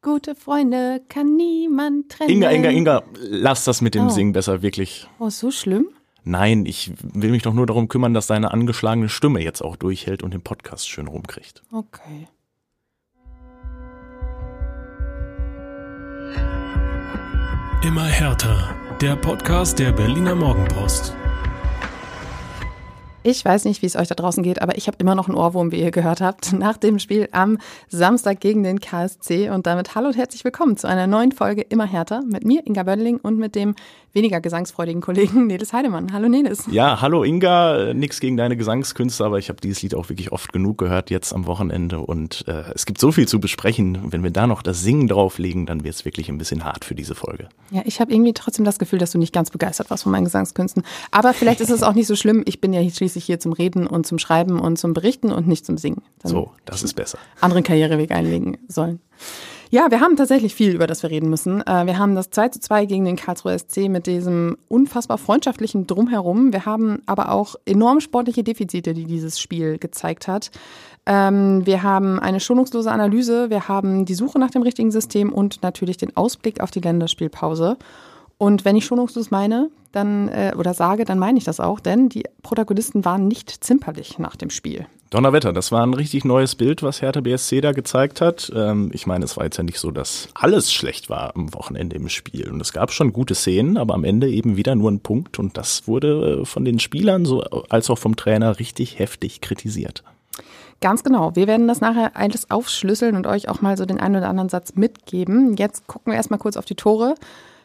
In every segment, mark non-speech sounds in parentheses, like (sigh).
Gute Freunde kann niemand trennen. Inga, Inga, Inga, lass das mit dem Oh. Singen besser, wirklich. Oh, so schlimm? Nein, ich will mich doch nur darum kümmern, dass deine angeschlagene Stimme jetzt auch durchhält und den Podcast schön rumkriegt. Okay. Immer härter. Der Podcast der Berliner Morgenpost. Ich weiß nicht, wie es euch da draußen geht, aber ich habe immer noch einen Ohrwurm, wie ihr gehört habt, (laughs) nach dem Spiel am Samstag gegen den KSC. Und damit hallo und herzlich willkommen zu einer neuen Folge Immer härter mit mir, Inga Bödeling, und mit dem weniger gesangsfreudigen Kollegen Nelis Heidemann. Hallo Nelis. Ja, hallo Inga, nix gegen deine Gesangskünste, aber ich habe dieses Lied auch wirklich oft genug gehört jetzt am Wochenende und äh, es gibt so viel zu besprechen. Wenn wir da noch das Singen drauflegen, dann wird es wirklich ein bisschen hart für diese Folge. Ja, ich habe irgendwie trotzdem das Gefühl, dass du nicht ganz begeistert warst von meinen Gesangskünsten. Aber vielleicht ist es auch nicht so schlimm. Ich bin ja schließlich hier zum Reden und zum Schreiben und zum Berichten und nicht zum Singen. Dann So, das ist besser. anderen Karriereweg einlegen sollen. Ja, wir haben tatsächlich viel, über das wir reden müssen. Äh, Wir haben das 2 zu 2 gegen den Karlsruher SC mit diesem unfassbar freundschaftlichen Drumherum. Wir haben aber auch enorm sportliche Defizite, die dieses Spiel gezeigt hat. Ähm, Wir haben eine schonungslose Analyse, wir haben die Suche nach dem richtigen System und natürlich den Ausblick auf die Länderspielpause. Und wenn ich schonungslos meine, dann äh, oder sage, dann meine ich das auch, denn die Protagonisten waren nicht zimperlich nach dem Spiel. Donnerwetter, das war ein richtig neues Bild, was Hertha BSC da gezeigt hat. Ähm, ich meine, es war jetzt ja nicht so, dass alles schlecht war am Wochenende im Spiel. Und es gab schon gute Szenen, aber am Ende eben wieder nur ein Punkt. Und das wurde äh, von den Spielern so als auch vom Trainer richtig heftig kritisiert. Ganz genau. Wir werden das nachher alles aufschlüsseln und euch auch mal so den einen oder anderen Satz mitgeben. Jetzt gucken wir erstmal kurz auf die Tore.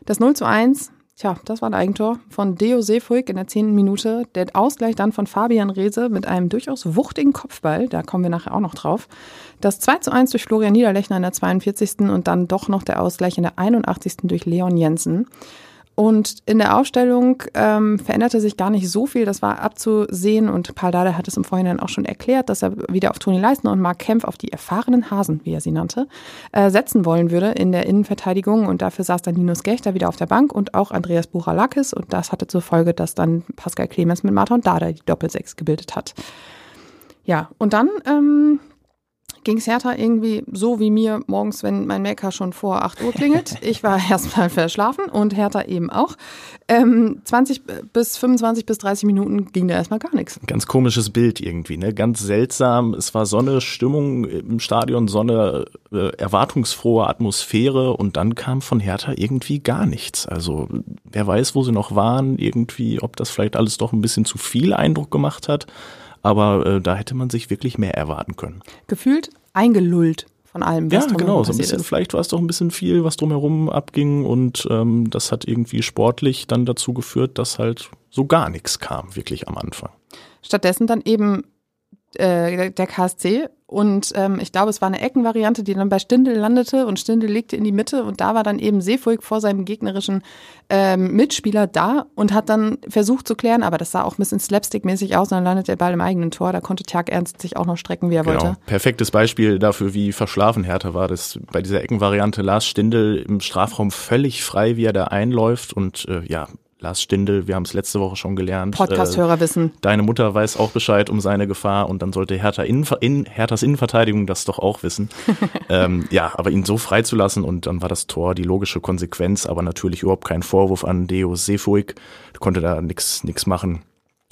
Das 0 zu 1, tja, das war ein Eigentor von Deo Seefuig in der zehnten Minute. Der Ausgleich dann von Fabian Reese mit einem durchaus wuchtigen Kopfball. Da kommen wir nachher auch noch drauf. Das 2 zu 1 durch Florian Niederlechner in der 42. und dann doch noch der Ausgleich in der 81. durch Leon Jensen. Und in der Aufstellung ähm, veränderte sich gar nicht so viel, das war abzusehen. Und Paul Dardai hat es im Vorhinein auch schon erklärt, dass er wieder auf Toni Leistner und Mark Kempf, auf die erfahrenen Hasen, wie er sie nannte, äh, setzen wollen würde in der Innenverteidigung. Und dafür saß dann Linus Gechter wieder auf der Bank und auch Andreas Buchalakis. Und das hatte zur Folge, dass dann Pascal Clemens mit Martin Dardai die Doppelsechs gebildet hat. Ja, und dann ähm, ging es Hertha irgendwie so wie mir morgens, wenn mein Wecker schon vor 8 Uhr klingelt. (laughs) Ich war (laughs) erstmal verschlafen und Hertha eben auch. Ähm, 20 bis 25 bis 30 Minuten ging da erstmal gar nichts. Ganz komisches Bild irgendwie, ne? Ganz seltsam. Es war so eine Stimmung im Stadion, so eine äh, erwartungsfrohe Atmosphäre und dann kam von Hertha irgendwie gar nichts. Also wer weiß, wo sie noch waren, irgendwie, ob das vielleicht alles doch ein bisschen zu viel Eindruck gemacht hat. Aber äh, da hätte man sich wirklich mehr erwarten können. Gefühlt eingelullt von allem, was Ja, genau. So ein bisschen, ist. vielleicht war es doch ein bisschen viel, was drumherum abging und ähm, das hat irgendwie sportlich dann dazu geführt, dass halt so gar nichts kam, wirklich am Anfang. Stattdessen dann eben äh, der KSC und ähm, ich glaube, es war eine Eckenvariante, die dann bei Stindl landete und Stindl legte in die Mitte und da war dann eben Seefuig vor seinem gegnerischen ähm, Mitspieler da und hat dann versucht zu klären, aber das sah auch ein bisschen slapstick-mäßig aus und dann landet der Ball im eigenen Tor. Da konnte Tjag Ernst sich auch noch strecken, wie er Genau. wollte. Perfektes Beispiel dafür, wie verschlafen Hertha war. Das bei dieser Eckenvariante Lars Stindl im Strafraum völlig frei, wie er da einläuft und äh, ja, Lars Stindl, wir haben es letzte Woche schon gelernt. Äh, Podcast-Hörer wissen. Deine Mutter weiß auch Bescheid um seine Gefahr und dann sollte Hertha in, in Herthas Innenverteidigung das doch auch wissen. (laughs) ähm, ja, aber ihn so freizulassen und dann war das Tor die logische Konsequenz, aber natürlich überhaupt kein Vorwurf an Deo Sefuig, konnte da nix nix machen.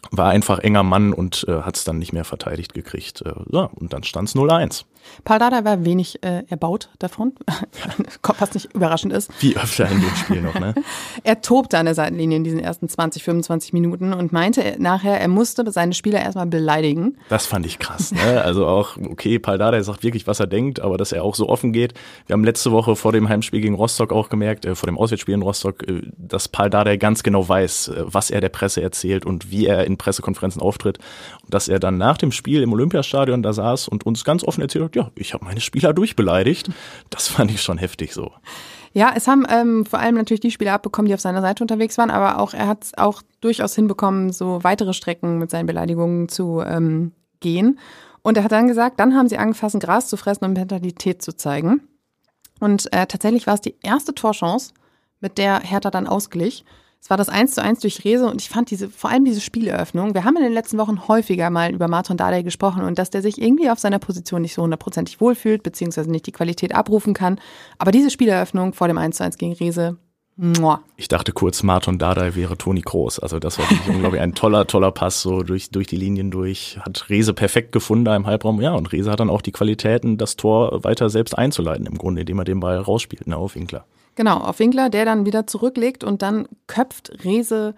War einfach enger Mann und äh, hat es dann nicht mehr verteidigt gekriegt. Äh, ja, und dann stand es 0-1. Paul Dardai war wenig äh, erbaut davon, (laughs) (laughs) was nicht überraschend ist. Wie öfter in dem Spiel noch, ne? (laughs) Er tobte an der Seitenlinie in diesen ersten 20, 25 Minuten und meinte nachher, er musste seine Spieler erstmal beleidigen. Das fand ich krass. Ne? Also auch, okay, Paldada sagt wirklich, was er denkt, aber dass er auch so offen geht. Wir haben letzte Woche vor dem Heimspiel gegen Rostock auch gemerkt, äh, vor dem Auswärtsspiel in Rostock, äh, dass Paldada ganz genau weiß, äh, was er der Presse erzählt und wie er in Pressekonferenzen auftritt. Und dass er dann nach dem Spiel im Olympiastadion da saß und uns ganz offen erzählt hat, ja, ich habe meine Spieler durchbeleidigt. Das fand ich schon heftig so. Ja, es haben ähm, vor allem natürlich die Spieler abbekommen, die auf seiner Seite unterwegs waren, aber auch er hat es auch durchaus hinbekommen, so weitere Strecken mit seinen Beleidigungen zu ähm, gehen. Und er hat dann gesagt, dann haben sie angefangen, Gras zu fressen und Mentalität zu zeigen. Und äh, tatsächlich war es die erste Torchance, mit der Hertha dann ausglich. Es war das 1 zu 1 durch Rese und ich fand diese, vor allem diese Spieleröffnung, wir haben in den letzten Wochen häufiger mal über Martin Dardai gesprochen und dass der sich irgendwie auf seiner Position nicht so hundertprozentig wohlfühlt, beziehungsweise nicht die Qualität abrufen kann. Aber diese Spieleröffnung vor dem 1 zu 1 gegen Rese, Mua. Ich dachte kurz, Martin Dardai wäre Toni Kroos. Also das war wirklich unglaublich ein toller, toller Pass so durch, durch die Linien durch. Hat Rese perfekt gefunden da im Halbraum. Ja, und Rese hat dann auch die Qualitäten, das Tor weiter selbst einzuleiten im Grunde, indem er den Ball rausspielt, ne, auf Winkler. Genau, auf Winkler, der dann wieder zurücklegt und dann köpft Rese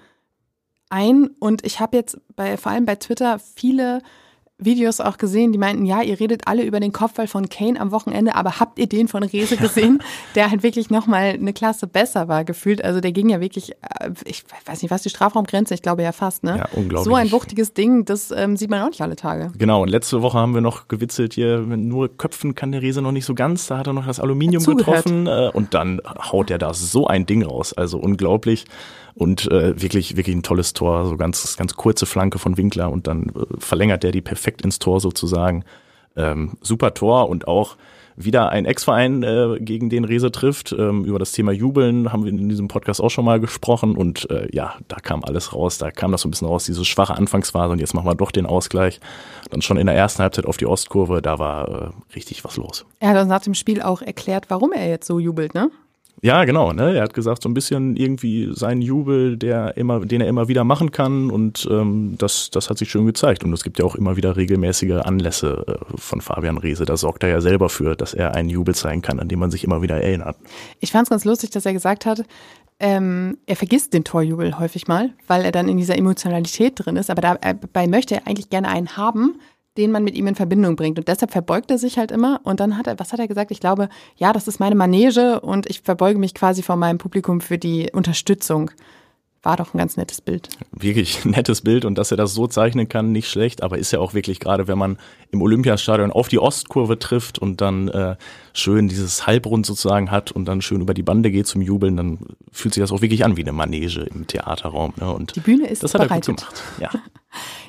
ein. Und ich habe jetzt bei, vor allem bei Twitter viele Videos auch gesehen, die meinten, ja, ihr redet alle über den Kopfball von Kane am Wochenende, aber habt ihr den von Rese gesehen, (laughs) der halt wirklich nochmal eine Klasse besser war gefühlt? Also der ging ja wirklich, äh, ich weiß nicht, was die Strafraumgrenze, ich glaube ja fast, ne? Ja, unglaublich. So ein wuchtiges Ding, das ähm, sieht man auch nicht alle Tage. Genau, und letzte Woche haben wir noch gewitzelt, hier nur Köpfen kann der Rese noch nicht so ganz, da hat er noch das Aluminium getroffen äh, und dann haut er da so ein Ding raus, also unglaublich und äh, wirklich wirklich ein tolles Tor, so ganz ganz kurze Flanke von Winkler und dann äh, verlängert der die perfekt ins Tor sozusagen. Ähm, super Tor und auch wieder ein Ex-Verein, äh, gegen den Rese trifft. Ähm, über das Thema Jubeln haben wir in diesem Podcast auch schon mal gesprochen und äh, ja, da kam alles raus. Da kam das so ein bisschen raus, diese schwache Anfangsphase und jetzt machen wir doch den Ausgleich. Dann schon in der ersten Halbzeit auf die Ostkurve, da war äh, richtig was los. Er hat uns nach dem Spiel auch erklärt, warum er jetzt so jubelt, ne? Ja, genau. Ne? Er hat gesagt, so ein bisschen irgendwie sein Jubel, der immer, den er immer wieder machen kann. Und ähm, das, das hat sich schön gezeigt. Und es gibt ja auch immer wieder regelmäßige Anlässe äh, von Fabian Reese. Da sorgt er ja selber für, dass er einen Jubel zeigen kann, an den man sich immer wieder erinnert. Ich fand es ganz lustig, dass er gesagt hat, ähm, er vergisst den Torjubel häufig mal, weil er dann in dieser Emotionalität drin ist. Aber dabei möchte er eigentlich gerne einen haben, den man mit ihm in Verbindung bringt. Und deshalb verbeugt er sich halt immer. Und dann hat er, was hat er gesagt? Ich glaube, ja, das ist meine Manege und ich verbeuge mich quasi vor meinem Publikum für die Unterstützung. War doch ein ganz nettes Bild. Wirklich (laughs) nettes Bild und dass er das so zeichnen kann, nicht schlecht, aber ist ja auch wirklich gerade, wenn man im Olympiastadion auf die Ostkurve trifft und dann äh, schön dieses Halbrund sozusagen hat und dann schön über die Bande geht zum Jubeln, dann fühlt sich das auch wirklich an wie eine Manege im Theaterraum. Ne? Und die Bühne ist das hat bereitet. er gut gemacht. Ja. (laughs)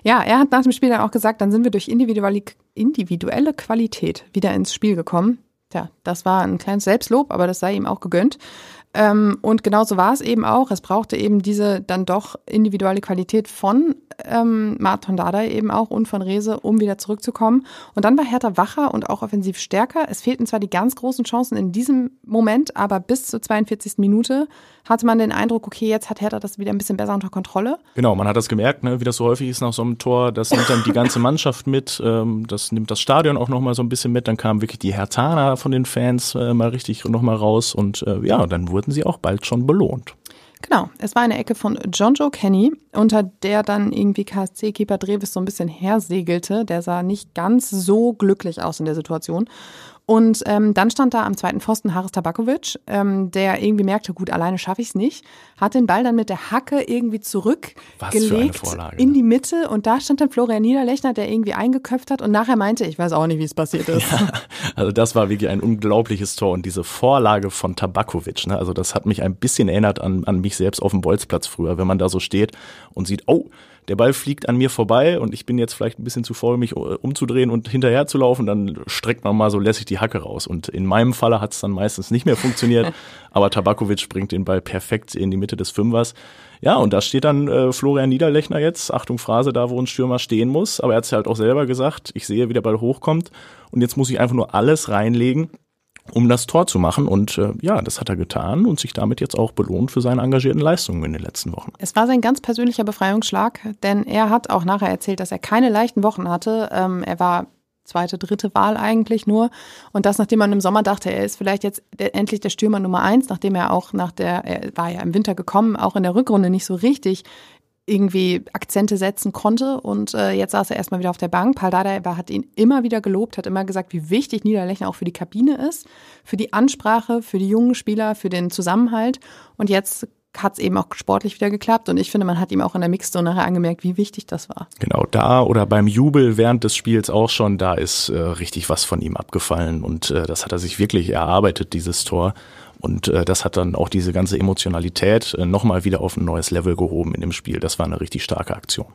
Ja, er hat nach dem Spiel dann auch gesagt, dann sind wir durch individuelle Qualität wieder ins Spiel gekommen. Tja, das war ein kleines Selbstlob, aber das sei ihm auch gegönnt. Ähm, und genauso war es eben auch. Es brauchte eben diese dann doch individuelle Qualität von ähm, Martin Dardai eben auch und von Rese, um wieder zurückzukommen. Und dann war Hertha wacher und auch offensiv stärker. Es fehlten zwar die ganz großen Chancen in diesem Moment, aber bis zur 42. Minute hatte man den Eindruck, okay, jetzt hat Hertha das wieder ein bisschen besser unter Kontrolle. Genau, man hat das gemerkt, ne, wie das so häufig ist nach so einem Tor. Das nimmt dann die ganze Mannschaft mit, ähm, das nimmt das Stadion auch nochmal so ein bisschen mit. Dann kamen wirklich die Hertaner von den Fans äh, mal richtig nochmal raus und äh, ja, dann wurden sie auch bald schon belohnt. Genau, es war eine Ecke von John Joe Kenny, unter der dann irgendwie KSC-Keeper Dreves so ein bisschen hersegelte. Der sah nicht ganz so glücklich aus in der Situation. Und ähm, dann stand da am zweiten Pfosten Haris Tabakovic, ähm, der irgendwie merkte, gut, alleine schaffe ich es nicht, hat den Ball dann mit der Hacke irgendwie zurückgelegt in ne? die Mitte und da stand dann Florian Niederlechner, der irgendwie eingeköpft hat und nachher meinte, ich weiß auch nicht, wie es passiert ist. Ja, also das war wirklich ein unglaubliches Tor und diese Vorlage von Tabakovic, ne, also das hat mich ein bisschen erinnert an, an mich selbst auf dem Bolzplatz früher, wenn man da so steht und sieht, oh, der Ball fliegt an mir vorbei und ich bin jetzt vielleicht ein bisschen zu faul, mich äh, umzudrehen und hinterher zu laufen, dann streckt man mal so lässig die Hacke raus. Und in meinem Falle hat es dann meistens nicht mehr funktioniert, (laughs) aber Tabakovic bringt den Ball perfekt in die Mitte des Fünfers. Ja, und da steht dann äh, Florian Niederlechner jetzt, Achtung Phrase, da wo ein Stürmer stehen muss, aber er hat es halt auch selber gesagt, ich sehe, wie der Ball hochkommt und jetzt muss ich einfach nur alles reinlegen um das Tor zu machen. Und äh, ja, das hat er getan und sich damit jetzt auch belohnt für seine engagierten Leistungen in den letzten Wochen. Es war sein ganz persönlicher Befreiungsschlag, denn er hat auch nachher erzählt, dass er keine leichten Wochen hatte. Ähm, er war zweite, dritte Wahl eigentlich nur. Und das, nachdem man im Sommer dachte, er ist vielleicht jetzt endlich der Stürmer Nummer eins, nachdem er auch nach der, er war ja im Winter gekommen, auch in der Rückrunde nicht so richtig irgendwie Akzente setzen konnte. Und äh, jetzt saß er erstmal wieder auf der Bank. Paul Dardai hat ihn immer wieder gelobt, hat immer gesagt, wie wichtig Niederlechner auch für die Kabine ist, für die Ansprache, für die jungen Spieler, für den Zusammenhalt. Und jetzt hat es eben auch sportlich wieder geklappt und ich finde, man hat ihm auch in der Mixzone nachher angemerkt, wie wichtig das war. Genau, da oder beim Jubel während des Spiels auch schon, da ist äh, richtig was von ihm abgefallen und äh, das hat er sich wirklich erarbeitet, dieses Tor. Und äh, das hat dann auch diese ganze Emotionalität äh, nochmal wieder auf ein neues Level gehoben in dem Spiel. Das war eine richtig starke Aktion.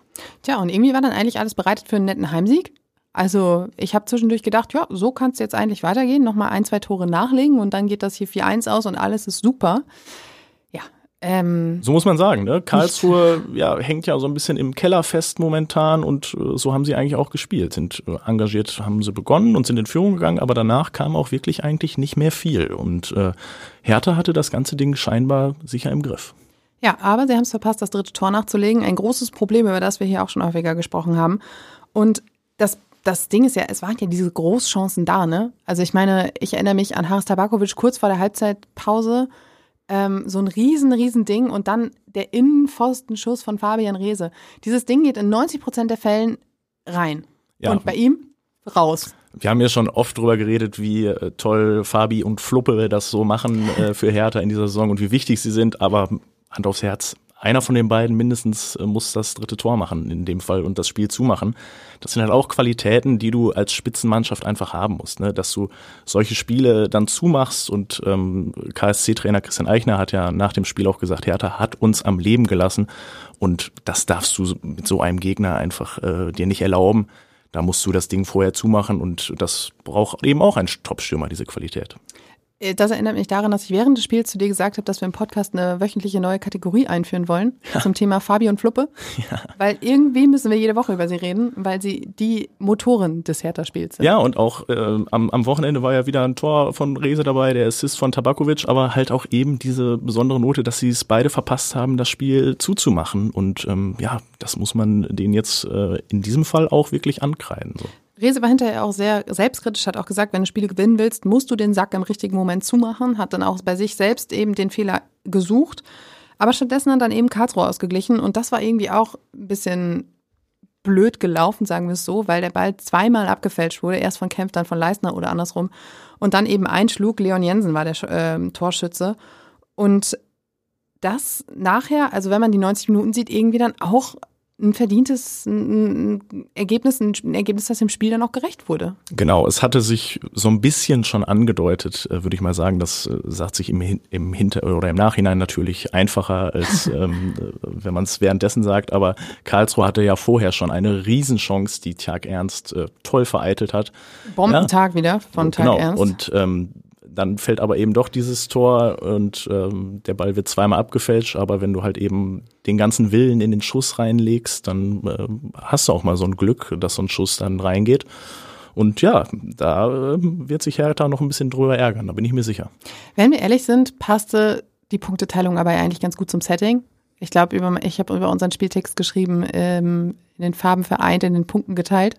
Tja, und irgendwie war dann eigentlich alles bereitet für einen netten Heimsieg. Also ich habe zwischendurch gedacht, ja, so kann es jetzt eigentlich weitergehen. Nochmal ein, zwei Tore nachlegen und dann geht das hier 4-1 aus und alles ist super. Ähm, So muss man sagen, ne? Karlsruhe ja, hängt ja so ein bisschen im Keller fest momentan und äh, so haben sie eigentlich auch gespielt. Sind äh, engagiert, haben sie begonnen und sind in Führung gegangen, aber danach kam auch wirklich eigentlich nicht mehr viel. Und äh, Hertha hatte das ganze Ding scheinbar sicher im Griff. Ja, aber sie haben es verpasst, das dritte Tor nachzulegen. Ein großes Problem, über das wir hier auch schon häufiger gesprochen haben. Und das, das Ding ist ja, es waren ja diese Großchancen da, ne? Also ich meine, ich erinnere mich an Haris Tabakovic kurz vor der Halbzeitpause. Ähm, so ein riesen, riesen Ding und dann der Innenpfostenschuss von Fabian Reese. Dieses Ding geht in 90 Prozent der Fällen rein. Ja. Und bei ihm raus. Wir haben ja schon oft drüber geredet, wie äh, toll Fabi und Fluppe das so machen äh, für Hertha in dieser Saison und wie wichtig sie sind, aber Hand aufs Herz, einer von den beiden mindestens äh, muss das dritte Tor machen in dem Fall und das Spiel zumachen. Das sind halt auch Qualitäten, die du als Spitzenmannschaft einfach haben musst, ne? dass du solche Spiele dann zumachst und ähm, KSC-Trainer Christian Eichner hat ja nach dem Spiel auch gesagt, Hertha hat uns am Leben gelassen und das darfst du mit so einem Gegner einfach äh, dir nicht erlauben. Da musst du das Ding vorher zumachen und das braucht eben auch ein Top-Stürmer, diese Qualität. Äh, Das erinnert mich daran, dass ich während des Spiels zu dir gesagt habe, dass wir im Podcast eine wöchentliche neue Kategorie einführen wollen zum Thema Fabi und Fluppe. Weil irgendwie müssen wir jede Woche über sie reden, weil sie die Motoren des Hertha-Spiels sind. Ja, und auch äh, am, am Wochenende war ja wieder ein Tor von Rese dabei, der Assist von Tabakovic, aber halt auch eben diese besondere Note, dass sie es beide verpasst haben, das Spiel zuzumachen. Und ähm, ja, das muss man denen jetzt äh, in diesem Fall auch wirklich ankreiden. So. Rese war hinterher auch sehr selbstkritisch, hat auch gesagt, wenn du Spiele gewinnen willst, musst du den Sack im richtigen Moment zumachen, hat dann auch bei sich selbst eben den Fehler gesucht. Aber stattdessen hat dann eben Karlsruhe ausgeglichen und das war irgendwie auch ein bisschen blöd gelaufen, sagen wir es so, weil der Ball zweimal abgefälscht wurde, erst von Kempf, dann von Leistner oder andersrum und dann eben einschlug. Leon Jensen war der äh, Torschütze und das nachher, also wenn man die 90 Minuten sieht, irgendwie dann auch ein verdientes ein Ergebnis, ein Ergebnis, das dem Spiel dann auch gerecht wurde. Genau, es hatte sich so ein bisschen schon angedeutet, äh, würde ich mal sagen. Das äh, sagt sich im, im Hinter oder im Nachhinein natürlich einfacher, als (laughs) ähm, äh, wenn man es währenddessen sagt. Aber Karlsruhe hatte ja vorher schon eine Riesenchance, die Tjag Ernst äh, toll vereitelt hat. Bombentag wieder von Tag genau. Ernst. Und ähm, dann fällt aber eben doch dieses Tor und ähm, der Ball wird zweimal abgefälscht, aber wenn du halt eben den ganzen Willen in den Schuss reinlegst, dann ähm, hast du auch mal so ein Glück, dass so ein Schuss dann reingeht. Und ja, da ähm, wird sich Hertha noch ein bisschen drüber ärgern, da bin ich mir sicher. Wenn wir ehrlich sind, passte die Punkteteilung aber eigentlich ganz gut zum Setting. Ich glaube, ich habe über unseren Spieltext geschrieben, ähm, in den Farben vereint, in den Punkten geteilt.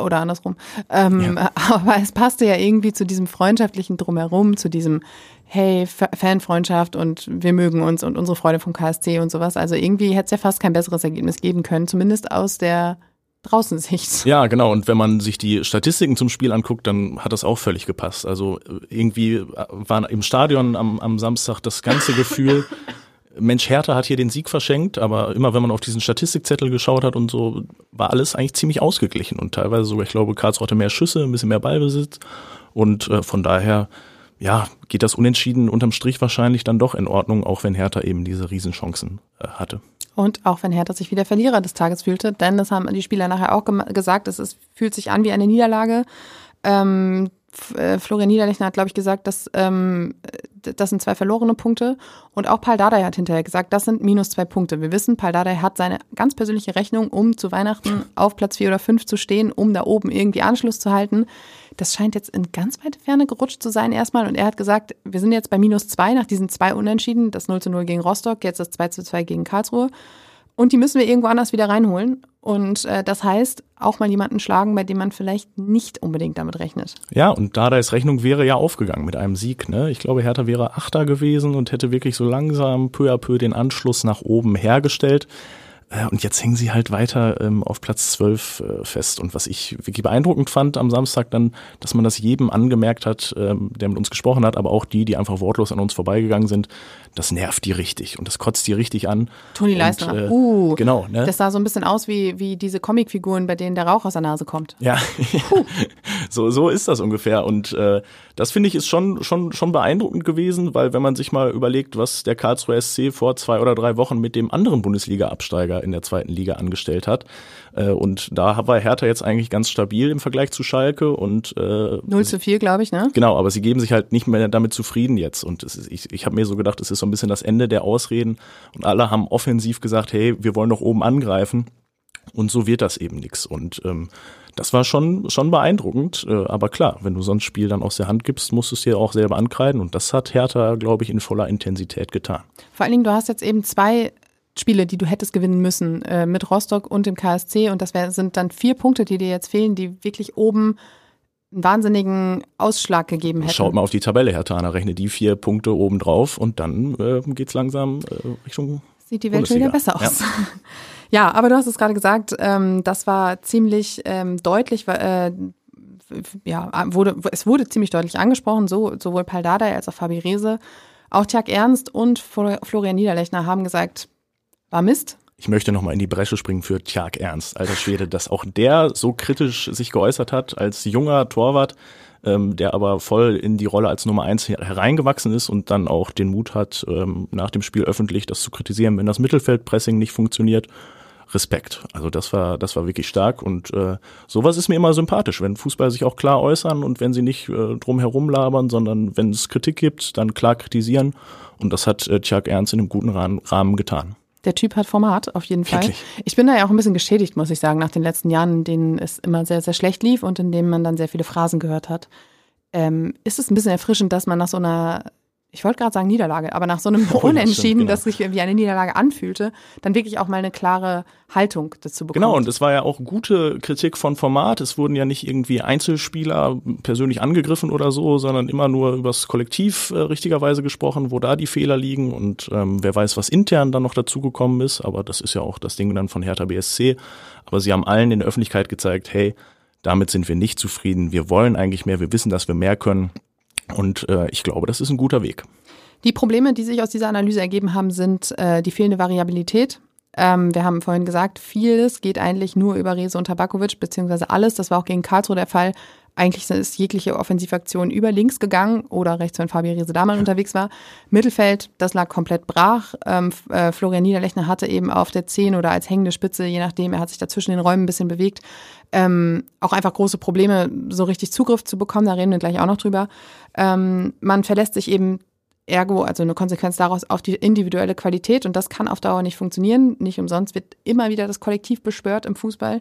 Oder andersrum. Ähm, (laughs) Aber es passte ja irgendwie zu diesem freundschaftlichen Drumherum, zu diesem, hey, Fanfreundschaft und wir mögen uns und unsere Freude vom KSC und sowas. Also irgendwie hätte es ja fast kein besseres Ergebnis geben können, zumindest aus der Draußensicht. (laughs) Ja, genau. Und wenn man sich die Statistiken zum Spiel anguckt, dann hat das auch völlig gepasst. Also irgendwie war im Stadion am, am Samstag das ganze Gefühl, (laughs) Mensch, Hertha hat hier den Sieg verschenkt, aber immer wenn man auf diesen Statistikzettel geschaut hat und so, war alles eigentlich ziemlich ausgeglichen und teilweise sogar, ich glaube, Karlsruhe hatte mehr Schüsse, ein bisschen mehr Ballbesitz und äh, von daher, ja, geht das Unentschieden unterm Strich wahrscheinlich dann doch in Ordnung, auch wenn Hertha eben diese Riesenchancen äh, hatte. Und auch wenn Hertha sich wie der Verlierer des Tages fühlte, denn das haben die Spieler nachher auch gesagt, es ist, fühlt sich an wie eine Niederlage. Ähm, äh, Florian Niederlechner hat, glaube ich, gesagt, dass ähm, das sind zwei verlorene Punkte. Und auch Paul Dardai hat hinterher gesagt, das sind minus zwei Punkte. Wir wissen, Paul Dardai hat seine ganz persönliche Rechnung, um zu Weihnachten auf Platz vier oder fünf zu stehen, um da oben irgendwie Anschluss zu halten. Das scheint jetzt in ganz weite Ferne gerutscht zu sein erstmal. Und er hat gesagt, wir sind jetzt bei minus zwei nach diesen zwei Unentschieden, das 0 zu 0 gegen Rostock, jetzt das 2 zu 2 gegen Karlsruhe. Und die müssen wir irgendwo anders wieder reinholen. Und äh, das heißt, auch mal jemanden schlagen, bei dem man vielleicht nicht unbedingt damit rechnet. Ja, und Dardais Rechnung wäre ja aufgegangen mit einem Sieg. Ne? Ich glaube, Hertha wäre Achter gewesen und hätte wirklich so langsam peu à peu den Anschluss nach oben hergestellt. Äh, Und jetzt hängen sie halt weiter ähm, auf Platz 12 äh, fest. Und was ich wirklich beeindruckend fand am Samstag dann, dass man das jedem angemerkt hat, ähm, der mit uns gesprochen hat, aber auch die, die einfach wortlos an uns vorbeigegangen sind, das nervt die richtig und das kotzt die richtig an. Toni Und, Leistner. äh, uh, genau, ne? Das sah so ein bisschen aus wie, wie diese Comicfiguren, bei denen der Rauch aus der Nase kommt. Ja, (laughs) so, so ist das ungefähr. Und äh, das finde ich ist schon, schon, schon beeindruckend gewesen, weil wenn man sich mal überlegt, was der Karlsruher SC vor zwei oder drei Wochen mit dem anderen Bundesliga-Absteiger Aufsteiger in der zweiten Liga angestellt hat. Äh, und da war Hertha jetzt eigentlich ganz stabil im Vergleich zu Schalke und äh, 0 zu 4, glaube ich, ne? Genau, aber sie geben sich halt nicht mehr damit zufrieden jetzt. Und ist, ich, ich habe mir so gedacht, es ist so ein bisschen das Ende der Ausreden. Und alle haben offensiv gesagt, hey, wir wollen doch oben angreifen. Und so wird das eben nichts. Und ähm, das war schon, schon beeindruckend. Äh, aber klar, wenn du so ein Spiel dann aus der Hand gibst, musst du es dir auch selber ankreiden. Und das hat Hertha, glaube ich, in voller Intensität getan. Vor allen Dingen, du hast jetzt eben zwei Spiele, die du hättest gewinnen müssen, äh, mit Rostock und dem KSC. Und das wär, sind dann vier Punkte, die dir jetzt fehlen, die wirklich oben einen wahnsinnigen Ausschlag gegeben hätten. Schaut mal auf die Tabelle, Herr Thaner, rechne die vier Punkte oben drauf und dann äh, geht's langsam äh, Richtung. Sieht die Welt schon wieder besser aus. Ja. (laughs) Ja, aber du hast es gerade gesagt, ähm, das war ziemlich ähm, deutlich, äh, ja, wurde, es wurde ziemlich deutlich angesprochen, so, sowohl Paul Dardai als auch Fabi Rehse. Auch Tjag Ernst und Florian Niederlechner haben gesagt, war Mist. Ich möchte nochmal in die Bresche springen für Tjag Ernst, alter Schwede, dass auch der so kritisch sich geäußert hat als junger Torwart ähm, der aber voll in die Rolle als Nummer eins hereingewachsen ist und dann auch den Mut hat, ähm, nach dem Spiel öffentlich das zu kritisieren, wenn das Mittelfeldpressing nicht funktioniert. Respekt. Also das war, das war wirklich stark und äh, sowas ist mir immer sympathisch, wenn Fußballer sich auch klar äußern und wenn sie nicht äh, drum herum labern, sondern wenn es Kritik gibt, dann klar kritisieren. Und das hat äh, Tjag Ernst in einem guten Rahmen getan. Der Typ hat Format, auf jeden Fall. Wirklich? Ich bin da ja auch ein bisschen geschädigt, muss ich sagen, nach den letzten Jahren, in denen es immer sehr, sehr schlecht lief und in denen man dann sehr viele Phrasen gehört hat. Ähm, ist es ein bisschen erfrischend, dass man nach so einer ich wollte gerade sagen Niederlage, aber nach so einem (laughs) oh, Unentschieden, genau. das sich wie eine Niederlage anfühlte, dann wirklich auch mal eine klare Haltung dazu bekommt. Genau, und es war ja auch gute Kritik von Format. Es wurden ja nicht irgendwie Einzelspieler persönlich angegriffen oder so, sondern immer nur übers Kollektiv äh, richtigerweise gesprochen, wo da die Fehler liegen und ähm, wer weiß, was intern dann noch dazugekommen ist. Aber das ist ja auch das Ding dann von Hertha BSC. Aber sie haben allen in der Öffentlichkeit gezeigt, hey, damit sind wir nicht zufrieden. Wir wollen eigentlich mehr. Wir wissen, dass wir mehr können. Und äh, ich glaube, das ist ein guter Weg. Die Probleme, die sich aus dieser Analyse ergeben haben, sind äh, die fehlende Variabilität. Ähm, wir haben vorhin gesagt, vieles geht eigentlich nur über Rese und Tabakovic, beziehungsweise alles. Das war auch gegen Karlsruhe der Fall. Eigentlich ist jegliche Offensivaktion über links gegangen oder rechts, wenn Fabian Riese da mal unterwegs war. Mittelfeld, das lag komplett brach. Ähm, äh, Florian Niederlechner hatte eben auf der 10 oder als hängende Spitze, je nachdem, er hat sich da zwischen den Räumen ein bisschen bewegt, ähm, auch einfach große Probleme, so richtig Zugriff zu bekommen. Da reden wir gleich auch noch drüber. Ähm, man verlässt sich eben ergo, also eine Konsequenz daraus, auf die individuelle Qualität und das kann auf Dauer nicht funktionieren. Nicht umsonst wird immer wieder das Kollektiv beschwört im Fußball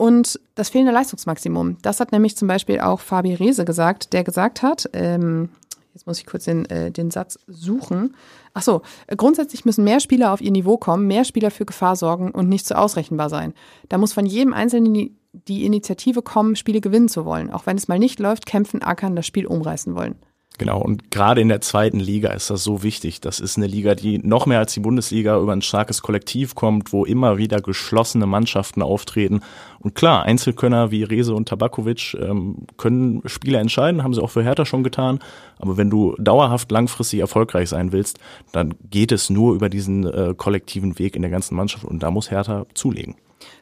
und das fehlende Leistungsmaximum. Das hat nämlich zum Beispiel auch Fabi Rehse gesagt, der gesagt hat, ähm, jetzt muss ich kurz den, äh, den Satz suchen. Ach so, grundsätzlich müssen mehr Spieler auf ihr Niveau kommen, mehr Spieler für Gefahr sorgen und nicht so ausrechenbar sein. Da muss von jedem Einzelnen die Initiative kommen, Spiele gewinnen zu wollen. Auch wenn es mal nicht läuft, kämpfen, ackern, das Spiel umreißen wollen. Genau, und gerade in der zweiten Liga ist das so wichtig. Das ist eine Liga, die noch mehr als die Bundesliga über ein starkes Kollektiv kommt, wo immer wieder geschlossene Mannschaften auftreten. Und klar, Einzelkönner wie Rese und Tabakovic ähm, können Spiele entscheiden, haben sie auch für Hertha schon getan. Aber wenn du dauerhaft langfristig erfolgreich sein willst, dann geht es nur über diesen äh, kollektiven Weg in der ganzen Mannschaft und da muss Hertha zulegen.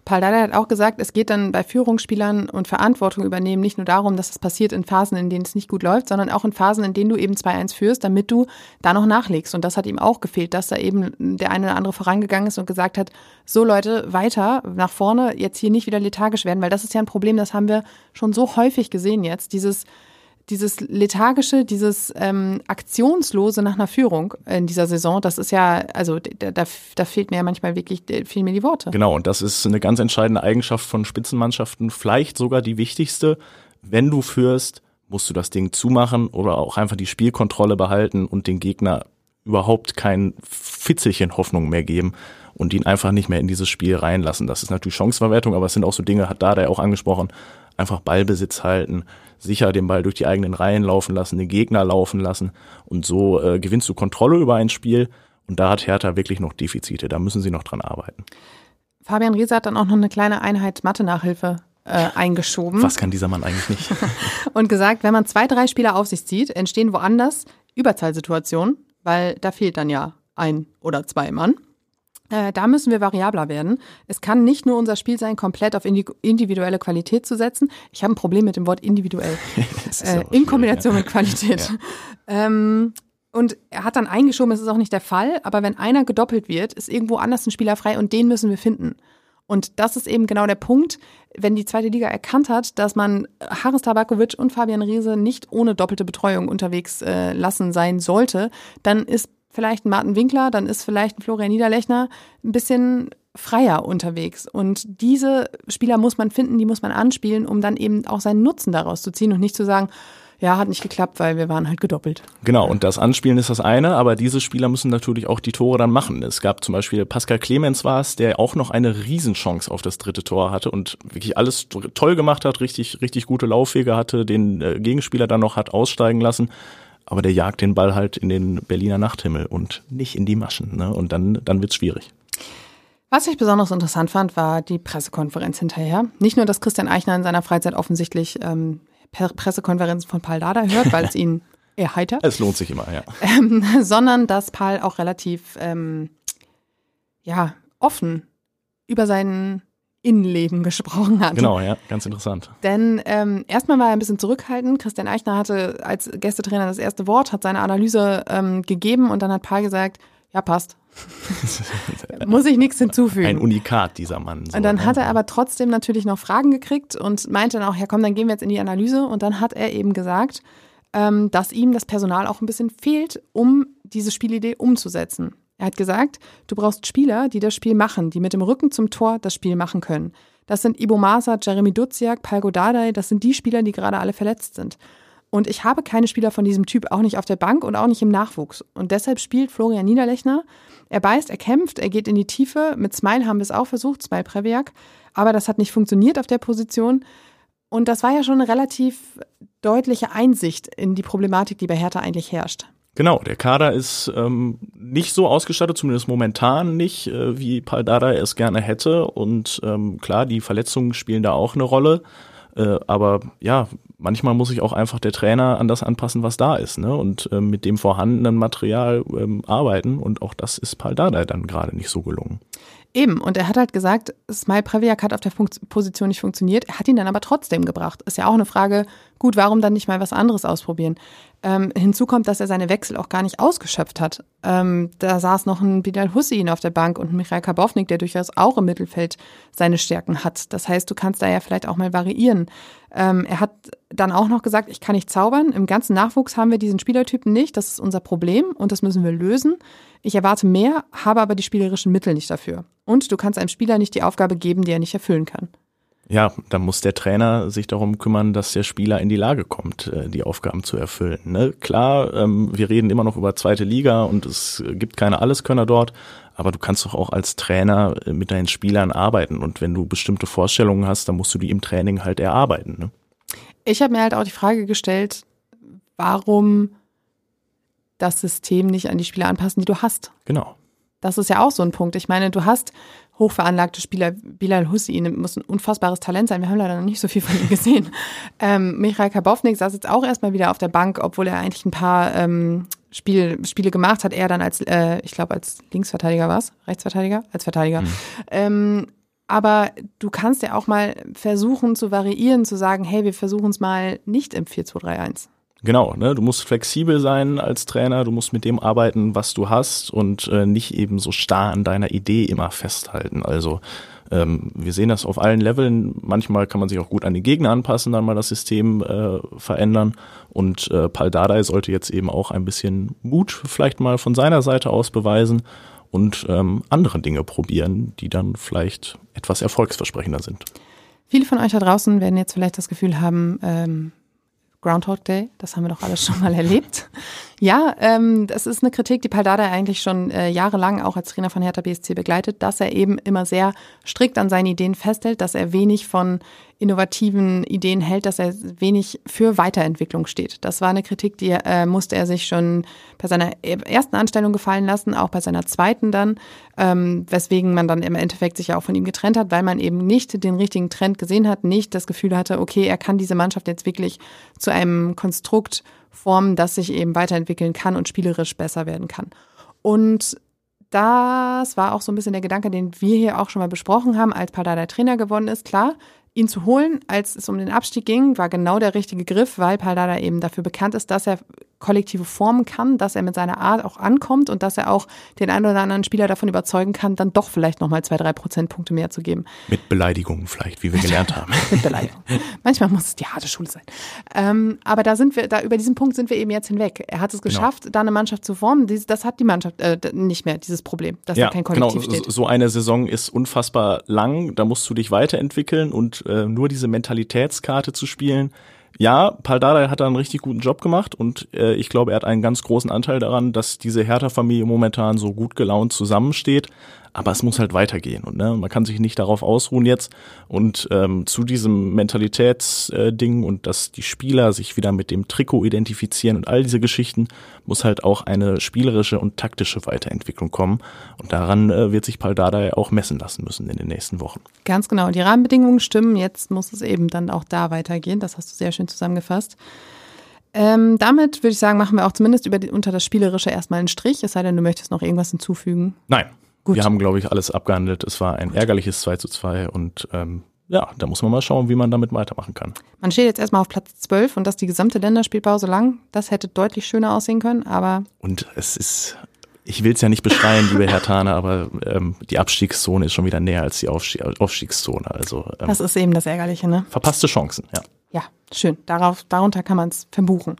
Paul Dardai hat auch gesagt, es geht dann bei Führungsspielern und Verantwortung übernehmen nicht nur darum, dass es passiert in Phasen, in denen es nicht gut läuft, sondern auch in Phasen, in denen du eben 2-1 führst, damit du da noch nachlegst. Und das hat ihm auch gefehlt, dass da eben der eine oder andere vorangegangen ist und gesagt hat, so Leute, weiter nach vorne, jetzt hier nicht wieder lethargisch werden, weil das ist ja ein Problem, das haben wir schon so häufig gesehen jetzt, dieses dieses lethargische, dieses ähm, aktionslose nach einer Führung in dieser Saison, das ist ja, also da, da, da fehlt mir ja manchmal wirklich, fehlen mir die Worte. Genau, und das ist eine ganz entscheidende Eigenschaft von Spitzenmannschaften, vielleicht sogar die wichtigste. Wenn du führst, musst du das Ding zumachen oder auch einfach die Spielkontrolle behalten und den Gegner überhaupt kein Fitzelchen Hoffnung mehr geben und ihn einfach nicht mehr in dieses Spiel reinlassen. Das ist natürlich Chanceverwertung, aber es sind auch so Dinge, hat Dada ja auch angesprochen, einfach Ballbesitz halten, sicher den Ball durch die eigenen Reihen laufen lassen, den Gegner laufen lassen und so äh, gewinnst du Kontrolle über ein Spiel und da hat Hertha wirklich noch Defizite, da müssen sie noch dran arbeiten. Fabian Riese hat dann auch noch eine kleine Einheit Mathe-Nachhilfe äh, eingeschoben. Was kann dieser Mann eigentlich nicht? (laughs) und gesagt, wenn man zwei, drei Spieler auf sich zieht, entstehen woanders Überzahlsituationen, weil da fehlt dann ja ein oder zwei Mann. Äh, da müssen wir variabler werden. Es kann nicht nur unser Spiel sein, komplett auf individuelle Qualität zu setzen. Ich habe ein Problem mit dem Wort individuell. (laughs) äh, in Kombination ja. mit Qualität. (laughs) Ja. Ähm, Und er hat dann eingeschoben, es ist auch nicht der Fall, aber wenn einer gedoppelt wird, ist irgendwo anders ein Spieler frei und den müssen wir finden. Und das ist eben genau der Punkt, wenn die zweite Liga erkannt hat, dass man Haris Tabakovic und Fabian Riese nicht ohne doppelte Betreuung unterwegs äh, lassen sein sollte, dann ist vielleicht ein Martin Winkler, dann ist vielleicht ein Florian Niederlechner ein bisschen freier unterwegs. Und diese Spieler muss man finden, die muss man anspielen, um dann eben auch seinen Nutzen daraus zu ziehen und nicht zu sagen, ja, hat nicht geklappt, weil wir waren halt gedoppelt. Genau, und das Anspielen ist das eine, aber diese Spieler müssen natürlich auch die Tore dann machen. Es gab zum Beispiel Pascal Clemens war es, der auch noch eine Riesenchance auf das dritte Tor hatte und wirklich alles toll gemacht hat, richtig, richtig gute Laufwege hatte, den äh, Gegenspieler dann noch hat aussteigen lassen. Aber der jagt den Ball halt in den Berliner Nachthimmel und nicht in die Maschen. Ne? Und dann, dann wird's schwierig. Was ich besonders interessant fand, war die Pressekonferenz hinterher. Nicht nur, dass Christian Eichner in seiner Freizeit offensichtlich ähm, Pressekonferenzen von Paul Dada hört, weil es ihn (laughs) erheitert. Es lohnt sich immer, ja. Ähm, (laughs) sondern dass Paul auch relativ ähm, ja, offen über sein Innenleben gesprochen hat. Genau, ja, ganz interessant. Denn ähm, erstmal war er ein bisschen zurückhaltend. Christian Eichner hatte als Gästetrainer das erste Wort, hat seine Analyse ähm, gegeben und dann hat Paul gesagt, ja, passt. (laughs) Muss ich nichts hinzufügen. Ein Unikat, dieser Mann. So, und dann ne? hat er aber trotzdem natürlich noch Fragen gekriegt und meinte dann auch, ja komm, dann gehen wir jetzt in die Analyse. Und dann hat er eben gesagt, ähm, dass ihm das Personal auch ein bisschen fehlt, um diese Spielidee umzusetzen. Er hat gesagt, du brauchst Spieler, die das Spiel machen, die mit dem Rücken zum Tor das Spiel machen können. Das sind Ibo Masa, Jeremy Duziak, Palgo Dardai, das sind die Spieler, die gerade alle verletzt sind. Und ich habe keine Spieler von diesem Typ, auch nicht auf der Bank und auch nicht im Nachwuchs. Und deshalb spielt Florian Niederlechner. Er beißt, er kämpft, er geht in die Tiefe. Mit Smile haben wir es auch versucht, Smile Previak. Aber das hat nicht funktioniert auf der Position. Und das war ja schon eine relativ deutliche Einsicht in die Problematik, die bei Hertha eigentlich herrscht. Genau, der Kader ist ähm, nicht so ausgestattet, zumindest momentan nicht, äh, wie Paldada es gerne hätte. Und ähm, klar, die Verletzungen spielen da auch eine Rolle. Äh, aber ja, manchmal muss sich auch einfach der Trainer an das anpassen, was da ist, ne? Und äh, mit dem vorhandenen Material ähm, arbeiten. Und auch das ist Paldada dann gerade nicht so gelungen. Eben, und er hat halt gesagt, Smile Previak hat auf der Funkt Position nicht funktioniert. Er hat ihn dann aber trotzdem gebracht. Ist ja auch eine Frage, gut, warum dann nicht mal was anderes ausprobieren? Ähm, hinzu kommt, dass er seine Wechsel auch gar nicht ausgeschöpft hat. Ähm, da saß noch ein Bilal Hussein auf der Bank und ein Michael Kabownik, der durchaus auch im Mittelfeld seine Stärken hat. Das heißt, du kannst da ja vielleicht auch mal variieren. Ähm, er hat dann auch noch gesagt, ich kann nicht zaubern. Im ganzen Nachwuchs haben wir diesen Spielertypen nicht. Das ist unser Problem und das müssen wir lösen. Ich erwarte mehr, habe aber die spielerischen Mittel nicht dafür. Und du kannst einem Spieler nicht die Aufgabe geben, die er nicht erfüllen kann. Ja, dann muss der Trainer sich darum kümmern, dass der Spieler in die Lage kommt, äh, die Aufgaben zu erfüllen. Ne? Klar, ähm, wir reden immer noch über zweite Liga und es gibt keine Alleskönner dort, aber du kannst doch auch als Trainer äh, mit deinen Spielern arbeiten und wenn du bestimmte Vorstellungen hast, dann musst du die im Training halt erarbeiten. Ne? Ich habe mir halt auch die Frage gestellt, warum das System nicht an die Spieler anpassen, die du hast. Genau. Das ist ja auch so ein Punkt. Ich meine, du hast hochveranlagte Spieler. Bilal Hussein muss ein unfassbares Talent sein. Wir haben leider noch nicht so viel von ihm gesehen. (laughs) ähm, Michael Kabownik saß jetzt auch erstmal wieder auf der Bank, obwohl er eigentlich ein paar ähm, Spiel, Spiele gemacht hat. Er dann als, äh, ich glaube, als Linksverteidiger war es, Rechtsverteidiger, als Verteidiger. Mhm. Ähm, aber du kannst ja auch mal versuchen zu variieren, zu sagen, hey, wir versuchen es mal nicht im 4-2-3-1. Genau, ne? du musst flexibel sein als Trainer, du musst mit dem arbeiten, was du hast und äh, nicht eben so starr an deiner Idee immer festhalten. Also ähm, wir sehen das auf allen Leveln. Manchmal kann man sich auch gut an die Gegner anpassen, dann mal das System äh, verändern. Und äh, Paul Dardai sollte jetzt eben auch ein bisschen Mut vielleicht mal von seiner Seite aus beweisen und ähm, andere Dinge probieren, die dann vielleicht etwas erfolgsversprechender sind. Viele von euch da draußen werden jetzt vielleicht das Gefühl haben, ähm, Groundhog Day, das haben wir doch alles (laughs) schon mal erlebt. Ja, ähm, das ist eine Kritik, die Paldada eigentlich schon äh, jahrelang auch als Trainer von Hertha BSC begleitet, dass er eben immer sehr strikt an seinen Ideen festhält, dass er wenig von innovativen Ideen hält, dass er wenig für Weiterentwicklung steht. Das war eine Kritik, die äh, musste er sich schon bei seiner ersten Anstellung gefallen lassen, auch bei seiner zweiten dann, ähm, weswegen man dann im Endeffekt sich ja auch von ihm getrennt hat, weil man eben nicht den richtigen Trend gesehen hat, nicht das Gefühl hatte, okay, er kann diese Mannschaft jetzt wirklich zu einem Konstrukt formen, das sich eben weiterentwickeln kann und spielerisch besser werden kann. Und das war auch so ein bisschen der Gedanke, den wir hier auch schon mal besprochen haben, als Paldada Trainer geworden ist. Klar, ihn zu holen, als es um den Abstieg ging, war genau der richtige Griff, weil Paldada eben dafür bekannt ist, dass er Kollektive formen kann, dass er mit seiner Art auch ankommt und dass er auch den einen oder anderen Spieler davon überzeugen kann, dann doch vielleicht nochmal zwei, drei Prozentpunkte mehr zu geben. Mit Beleidigungen vielleicht, wie wir gelernt haben. (laughs) mit Beleidigungen. Manchmal muss es die harte Schule sein. Ähm, aber da sind wir, da über diesen Punkt sind wir eben jetzt hinweg. Er hat es genau. geschafft, genau. da eine Mannschaft zu formen. das hat die Mannschaft äh, nicht mehr, dieses Problem, dass ja, da kein Kollektiv genau. steht. So eine Saison ist unfassbar lang, da musst du dich weiterentwickeln und äh, nur diese Mentalitätskarte zu spielen, ja, Paldada hat da einen richtig guten Job gemacht und äh, ich glaube, er hat einen ganz großen Anteil daran, dass diese Hertha-Familie momentan so gut gelaunt zusammensteht. Aber es muss halt weitergehen und ne, man kann sich nicht darauf ausruhen jetzt. Und ähm, zu diesem Mentalitätsding äh, und dass die Spieler sich wieder mit dem Trikot identifizieren und all diese Geschichten, muss halt auch eine spielerische und taktische Weiterentwicklung kommen. Und daran äh, wird sich Paldada auch messen lassen müssen in den nächsten Wochen. Ganz genau. Die Rahmenbedingungen stimmen. Jetzt muss es eben dann auch da weitergehen. Das hast du sehr schön zusammengefasst. Ähm, damit würde ich sagen, machen wir auch zumindest die, unter das Spielerische erstmal einen Strich, es sei denn, du möchtest noch irgendwas hinzufügen. Nein, Gut. Wir haben, glaube ich, alles abgehandelt. Es war ein Gut. ärgerliches 2 zu 2 und ähm, ja, da muss man mal schauen, wie man damit weitermachen kann. Man steht jetzt erstmal auf Platz 12 und das die gesamte Länderspielpause lang. Das hätte deutlich schöner aussehen können, aber. Und es ist, ich will es ja nicht beschreien, liebe Herr Tane, aber ähm, die Abstiegszone ist schon wieder näher als die Aufstieg Aufstiegszone. Also, ähm, das ist eben das Ärgerliche, ne? Verpasste Chancen, ja. Ja, schön. Darauf, darunter kann man es verbuchen.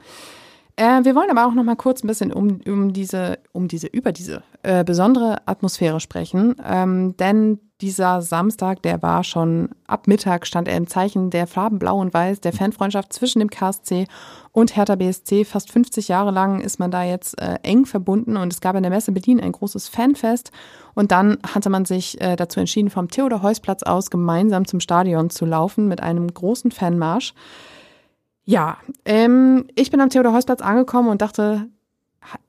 Äh, wir wollen aber auch noch mal kurz ein bisschen um, um diese, um diese, über diese äh, besondere Atmosphäre sprechen. Ähm, denn dieser Samstag, der war schon ab Mittag, stand er im Zeichen der Farben Blau und Weiß, der Fanfreundschaft zwischen dem KSC und Hertha BSC. Fast 50 Jahre lang ist man da jetzt äh, eng verbunden und es gab in der Messe Berlin ein großes Fanfest. Und dann hatte man sich äh, dazu entschieden, vom Theodor-Heuss-Platz aus gemeinsam zum Stadion zu laufen mit einem großen Fanmarsch. Ja, ähm, ich bin am Theodor-Heuss-Platz angekommen und dachte,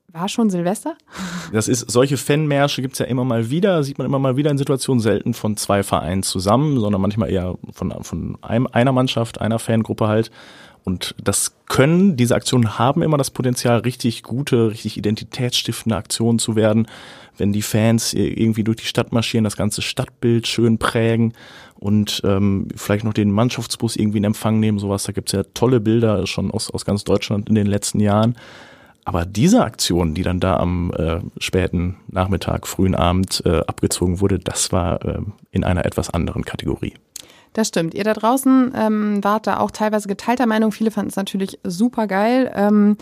war schon Silvester? (laughs) Das ist, solche Fanmärsche gibt's ja immer mal wieder, sieht man immer mal wieder in Situationen, selten von zwei Vereinen zusammen, sondern manchmal eher von, von einem, einer Mannschaft, einer Fangruppe halt. Und das können, diese Aktionen haben immer das Potenzial, richtig gute, richtig identitätsstiftende Aktionen zu werden, wenn die Fans irgendwie durch die Stadt marschieren, das ganze Stadtbild schön prägen und ähm, vielleicht noch den Mannschaftsbus irgendwie in Empfang nehmen, sowas. Da gibt's ja tolle Bilder schon aus, aus ganz Deutschland in den letzten Jahren. Aber diese Aktion, die dann da am äh, späten Nachmittag, frühen Abend äh, abgezogen wurde, das war äh, in einer etwas anderen Kategorie. Das stimmt. Ihr da draußen ähm, wart da auch teilweise geteilter Meinung. Viele fanden es natürlich super geil. Ähm,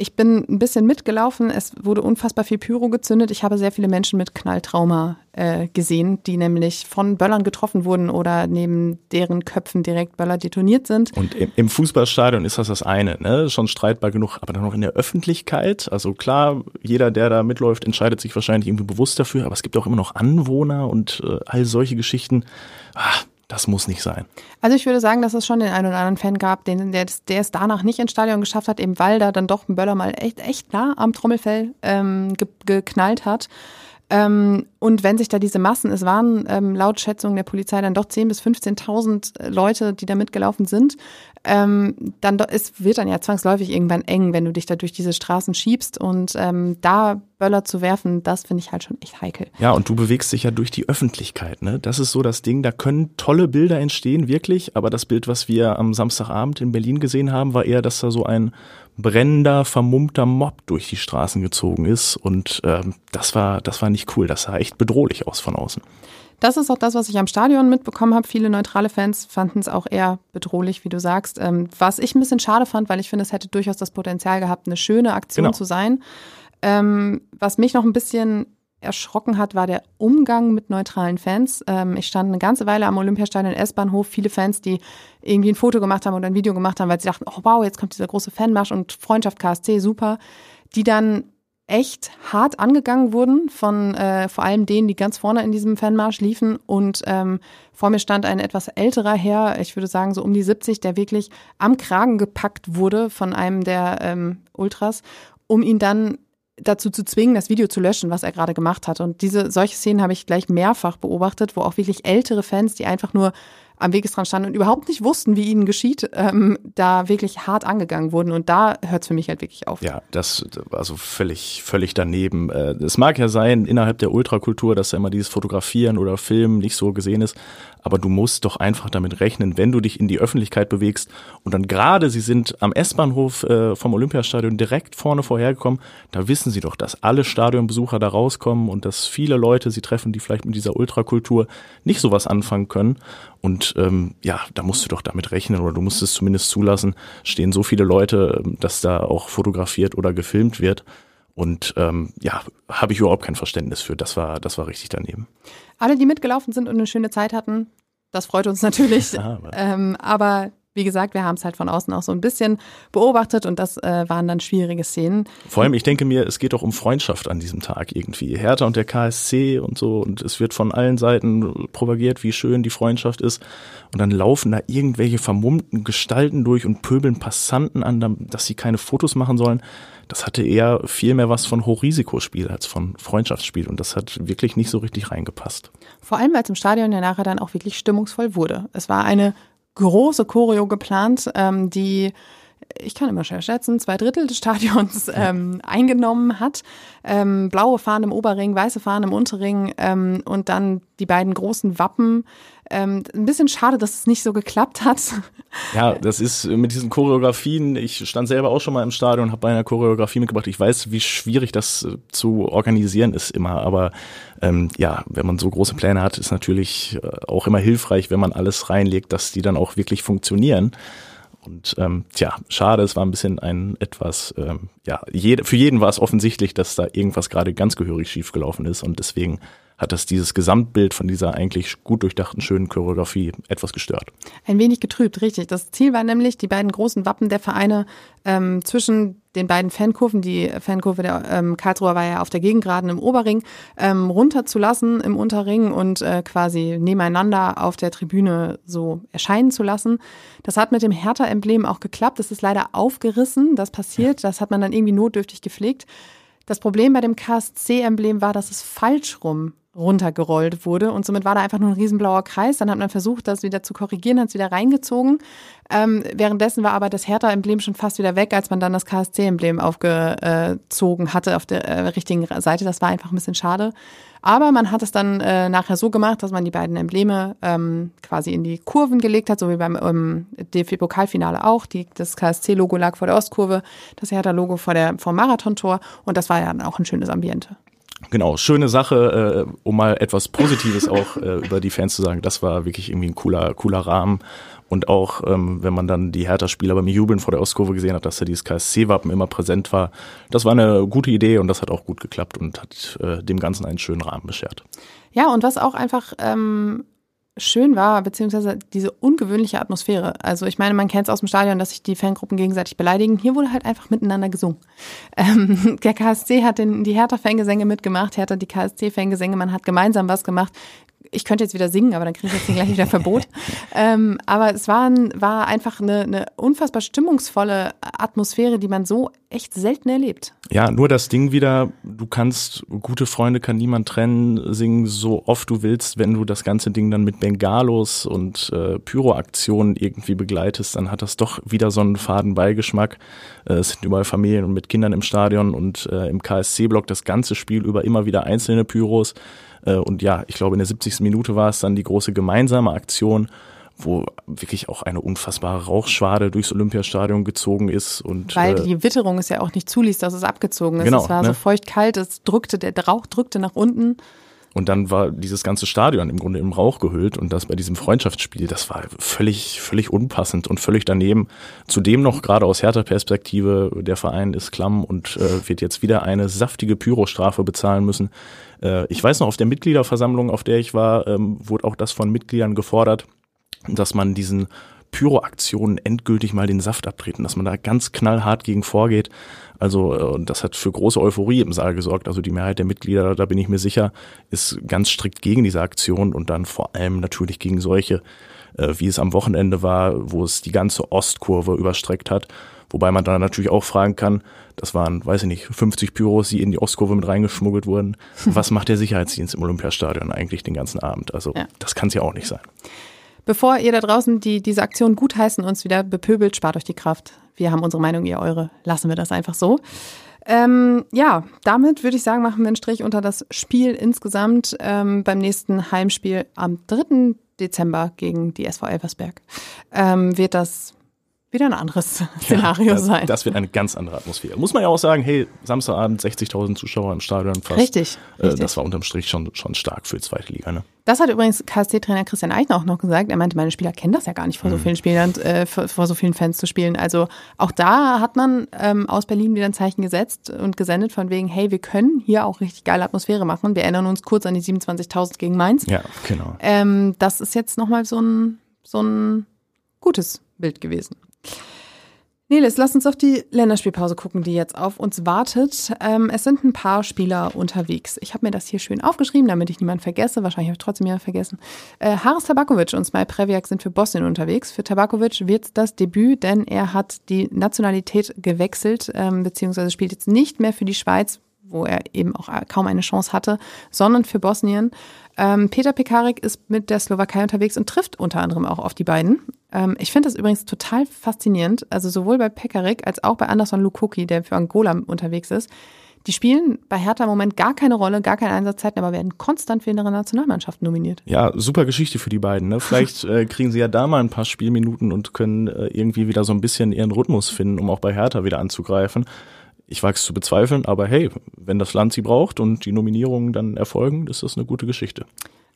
ich bin ein bisschen mitgelaufen. Es wurde unfassbar viel Pyro gezündet. Ich habe sehr viele Menschen mit Knalltrauma äh, gesehen, die nämlich von Böllern getroffen wurden oder neben deren Köpfen direkt Böller detoniert sind. Und im, im Fußballstadion ist das das eine, ne? Schon streitbar genug, aber dann noch in der Öffentlichkeit. Also klar, jeder, der da mitläuft, entscheidet sich wahrscheinlich irgendwie bewusst dafür, aber es gibt auch immer noch Anwohner und äh, all solche Geschichten. Ah, das muss nicht sein. Also ich würde sagen, dass es schon den einen oder anderen Fan gab, den, der, der es danach nicht ins Stadion geschafft hat, eben weil da dann doch ein Böller mal echt, echt nah am Trommelfell ähm, ge geknallt hat. Ähm, und wenn sich da diese Massen, es waren ähm, laut Schätzung der Polizei dann doch 10.000 bis 15.000 Leute, die da mitgelaufen sind, ähm, dann es wird dann ja zwangsläufig irgendwann eng, wenn du dich da durch diese Straßen schiebst und ähm, da Böller zu werfen, das finde ich halt schon echt heikel. Ja, und du bewegst dich ja durch die Öffentlichkeit, ne? Das ist so das Ding, da können tolle Bilder entstehen, wirklich, aber das Bild, was wir am Samstagabend in Berlin gesehen haben, war eher, dass da so ein brennender, vermummter Mob durch die Straßen gezogen ist und ähm, das war, das war nicht cool, das sah echt bedrohlich aus von außen. Das ist auch das, was ich am Stadion mitbekommen habe. Viele neutrale Fans fanden es auch eher bedrohlich, wie du sagst. Ähm, was ich ein bisschen schade fand, weil ich finde, es hätte durchaus das Potenzial gehabt, eine schöne Aktion genau. zu sein. Ähm, was mich noch ein bisschen erschrocken hat, war der Umgang mit neutralen Fans. Ähm, ich stand eine ganze Weile am Olympiastadion S-Bahnhof, viele Fans, die irgendwie ein Foto gemacht haben oder ein Video gemacht haben, weil sie dachten, oh wow, jetzt kommt dieser große Fanmarsch und Freundschaft KSC, super, die dann echt hart angegangen wurden von äh, vor allem denen, die ganz vorne in diesem Fanmarsch liefen. Und ähm, vor mir stand ein etwas älterer Herr, ich würde sagen so um die 70, der wirklich am Kragen gepackt wurde von einem der ähm, Ultras, um ihn dann dazu zu zwingen, das Video zu löschen, was er gerade gemacht hat. Und diese solche Szenen habe ich gleich mehrfach beobachtet, wo auch wirklich ältere Fans, die einfach nur am Wegesrand standen und überhaupt nicht wussten, wie ihnen geschieht, ähm, da wirklich hart angegangen wurden. Und da hört es für mich halt wirklich auf. Ja, das also völlig, völlig daneben. Äh, es mag ja sein, innerhalb der Ultrakultur, dass da immer dieses Fotografieren oder Filmen nicht so gesehen ist, aber du musst doch einfach damit rechnen, wenn du dich in die Öffentlichkeit bewegst und dann gerade, sie sind am S-Bahnhof äh, vom Olympiastadion direkt vorne vorhergekommen, da wissen sie doch, dass alle Stadionbesucher da rauskommen und dass viele Leute sie treffen, die vielleicht mit dieser Ultrakultur nicht sowas anfangen können. Und ähm, ja, da musst du doch damit rechnen oder du musst es zumindest zulassen, stehen so viele Leute, ähm, dass da auch fotografiert oder gefilmt wird. Und ähm, ja, habe ich überhaupt kein Verständnis für. Das war, das war richtig daneben. Alle, die mitgelaufen sind und eine schöne Zeit hatten, das freut uns natürlich. (laughs) Ja, aber, ähm, aber wie gesagt, wir haben es halt von außen auch so ein bisschen beobachtet und das äh, waren dann schwierige Szenen. Vor allem, ich denke mir, es geht doch um Freundschaft an diesem Tag irgendwie. Hertha und der KSC und so und es wird von allen Seiten propagiert, wie schön die Freundschaft ist. Und dann laufen da irgendwelche vermummten Gestalten durch und pöbeln Passanten an, dass sie keine Fotos machen sollen. Das hatte eher viel mehr was von Hochrisikospiel als von Freundschaftsspiel und das hat wirklich nicht so richtig reingepasst. Vor allem, weil es im Stadion ja nachher dann auch wirklich stimmungsvoll wurde. Es war eine große Choreo geplant, ähm, die ich kann immer schwer schätzen, zwei Drittel des Stadions ähm, eingenommen hat. Ähm, blaue Fahnen im Oberring, weiße Fahnen im Unterring ähm, und dann die beiden großen Wappen. Ähm, ein bisschen schade, dass es nicht so geklappt hat. (laughs) Ja, das ist mit diesen Choreografien, ich stand selber auch schon mal im Stadion und habe bei einer Choreografie mitgebracht. Ich weiß, wie schwierig das äh, zu organisieren ist immer, aber ähm, ja, wenn man so große Pläne hat, ist natürlich äh, auch immer hilfreich, wenn man alles reinlegt, dass die dann auch wirklich funktionieren. Und ähm, tja, schade, es war ein bisschen ein etwas, ähm, ja, jede, für jeden war es offensichtlich, dass da irgendwas gerade ganz gehörig schiefgelaufen ist und deswegen hat das dieses Gesamtbild von dieser eigentlich gut durchdachten, schönen Choreografie etwas gestört. Ein wenig getrübt, richtig. Das Ziel war nämlich, die beiden großen Wappen der Vereine ähm, zwischen den beiden Fankurven, die Fankurve der ähm, Karlsruher war ja auf der Gegengraden im Oberring, ähm, runterzulassen im Unterring und äh, quasi nebeneinander auf der Tribüne so erscheinen zu lassen. Das hat mit dem Hertha-Emblem auch geklappt. Das ist leider aufgerissen. Das passiert. Das hat man dann irgendwie notdürftig gepflegt. Das Problem bei dem KSC-Emblem war, dass es falsch rum runtergerollt wurde und somit war da einfach nur ein riesenblauer Kreis. Dann hat man versucht, das wieder zu korrigieren, hat es wieder reingezogen. Ähm, währenddessen war aber das Hertha-Emblem schon fast wieder weg, als man dann das KSC-Emblem aufgezogen hatte auf der äh, richtigen Seite. Das war einfach ein bisschen schade. Aber man hat es dann äh, nachher so gemacht, dass man die beiden Embleme ähm, quasi in die Kurven gelegt hat, so wie beim ähm, DFB-Pokalfinale auch. Die, das KSC-Logo lag vor der Ostkurve, das Hertha-Logo vor der vom Marathontor und das war ja dann auch ein schönes Ambiente. Genau, schöne Sache, äh, um mal etwas Positives auch äh, (laughs) über die Fans zu sagen. Das war wirklich irgendwie ein cooler, cooler Rahmen. Und auch, ähm, wenn man dann die Hertha-Spieler beim Jubeln vor der Ostkurve gesehen hat, dass da dieses KSC-Wappen immer präsent war, das war eine gute Idee und das hat auch gut geklappt und hat äh, dem Ganzen einen schönen Rahmen beschert. Ja, und was auch einfach ähm, schön war, beziehungsweise diese ungewöhnliche Atmosphäre. Also ich meine, man kennt es aus dem Stadion, dass sich die Fangruppen gegenseitig beleidigen. Hier wurde halt einfach miteinander gesungen. Ähm, der KSC hat den, die Hertha-Fangesänge mitgemacht, Hertha die KSC-Fangesänge, man hat gemeinsam was gemacht ich könnte jetzt wieder singen, aber dann kriege ich jetzt gleich wieder (laughs) Verbot. ähm, aber es war, war einfach eine, eine unfassbar stimmungsvolle Atmosphäre, die man so echt selten erlebt. Ja, nur das Ding wieder, du kannst, gute Freunde kann niemand trennen, singen so oft du willst, wenn du das ganze Ding dann mit Bengalos und äh, Pyroaktionen irgendwie begleitest, dann hat das doch wieder so einen faden Beigeschmack. Äh, es sind überall Familien und mit Kindern im Stadion und äh, im KSC-Block das ganze Spiel über immer wieder einzelne Pyros. Äh, und ja, ich glaube, in der 70. Minute war es dann die große gemeinsame Aktion, wo wirklich auch eine unfassbare Rauchschwade durchs Olympiastadion gezogen ist. Und, Weil äh, die Witterung es ja auch nicht zuließ, dass es abgezogen ist. Genau, es war ne? so feucht kalt, es drückte, der Rauch drückte nach unten. Und dann war dieses ganze Stadion im Grunde im Rauch gehüllt und das bei diesem Freundschaftsspiel, das war völlig, völlig unpassend und völlig daneben. Zudem noch gerade aus härter Perspektive, der Verein ist klamm und äh, wird jetzt wieder eine saftige Pyrostrafe bezahlen müssen. Äh, ich weiß noch, auf der Mitgliederversammlung, auf der ich war, ähm, wurde auch das von Mitgliedern gefordert, dass man diesen Pyroaktionen endgültig mal den Saft abtreten, dass man da ganz knallhart gegen vorgeht. Also äh, das hat für große Euphorie im Saal gesorgt. Also die Mehrheit der Mitglieder, da bin ich mir sicher, ist ganz strikt gegen diese Aktion und dann vor allem natürlich gegen solche, äh, wie es am Wochenende war, wo es die ganze Ostkurve überstreckt hat. Wobei man dann natürlich auch fragen kann, das waren, weiß ich nicht, 50 Pyros, die in die Ostkurve mit reingeschmuggelt wurden. (laughs) Was macht der Sicherheitsdienst im Olympiastadion eigentlich den ganzen Abend? Also ja. das kann es ja auch nicht sein. Bevor ihr da draußen die, diese Aktion gutheißen uns wieder bepöbelt, spart euch die Kraft. Wir haben unsere Meinung, ihr eure. Lassen wir das einfach so. Ähm, ja, damit würde ich sagen, machen wir einen Strich unter das Spiel insgesamt ähm, beim nächsten Heimspiel am 3. Dezember gegen die SV Elversberg. Ähm, wird das wieder ein anderes (laughs) Szenario ja, das, sein. Das wird eine ganz andere Atmosphäre. Muss man ja auch sagen, hey, Samstagabend 60.000 Zuschauer im Stadion fast. Richtig, äh, richtig. Das war unterm Strich schon, schon stark für die zweite Liga. Ne? Das hat übrigens KSC-Trainer Christian Eichner auch noch gesagt. Er meinte, meine Spieler kennen das ja gar nicht, vor so Mhm. vielen Spielern, äh, vor, vor so vielen Fans zu spielen. Also auch da hat man ähm, aus Berlin wieder ein Zeichen gesetzt und gesendet von wegen, hey, wir können hier auch richtig geile Atmosphäre machen. Wir erinnern uns kurz an die 27.000 gegen Mainz. Ja, genau. Ähm, das ist jetzt nochmal so ein, so ein gutes Bild gewesen. Nelis, lass uns auf die Länderspielpause gucken, die jetzt auf uns wartet. Ähm, es sind ein paar Spieler unterwegs. Ich habe mir das hier schön aufgeschrieben, damit ich niemanden vergesse. Wahrscheinlich habe ich trotzdem jemanden vergessen. Äh, Haris Tabakovic und Smaj Previak sind für Bosnien unterwegs. Für Tabakovic wird das Debüt, denn er hat die Nationalität gewechselt, ähm, beziehungsweise spielt jetzt nicht mehr für die Schweiz, wo er eben auch kaum eine Chance hatte, sondern für Bosnien. Ähm, Peter Pekarik ist mit der Slowakei unterwegs und trifft unter anderem auch auf die beiden. Ähm, ich finde das übrigens total faszinierend. Also sowohl bei Pekarik als auch bei Anderson Lukoki, der für Angola unterwegs ist. Die spielen bei Hertha im Moment gar keine Rolle, gar keine Einsatzzeiten, aber werden konstant für ihre Nationalmannschaft nominiert. Ja, super Geschichte für die beiden. Ne? Vielleicht (laughs) äh, kriegen sie ja da mal ein paar Spielminuten und können äh, irgendwie wieder so ein bisschen ihren Rhythmus finden, um auch bei Hertha wieder anzugreifen. Ich wage es zu bezweifeln, aber hey, wenn das Land sie braucht und die Nominierungen dann erfolgen, ist das eine gute Geschichte.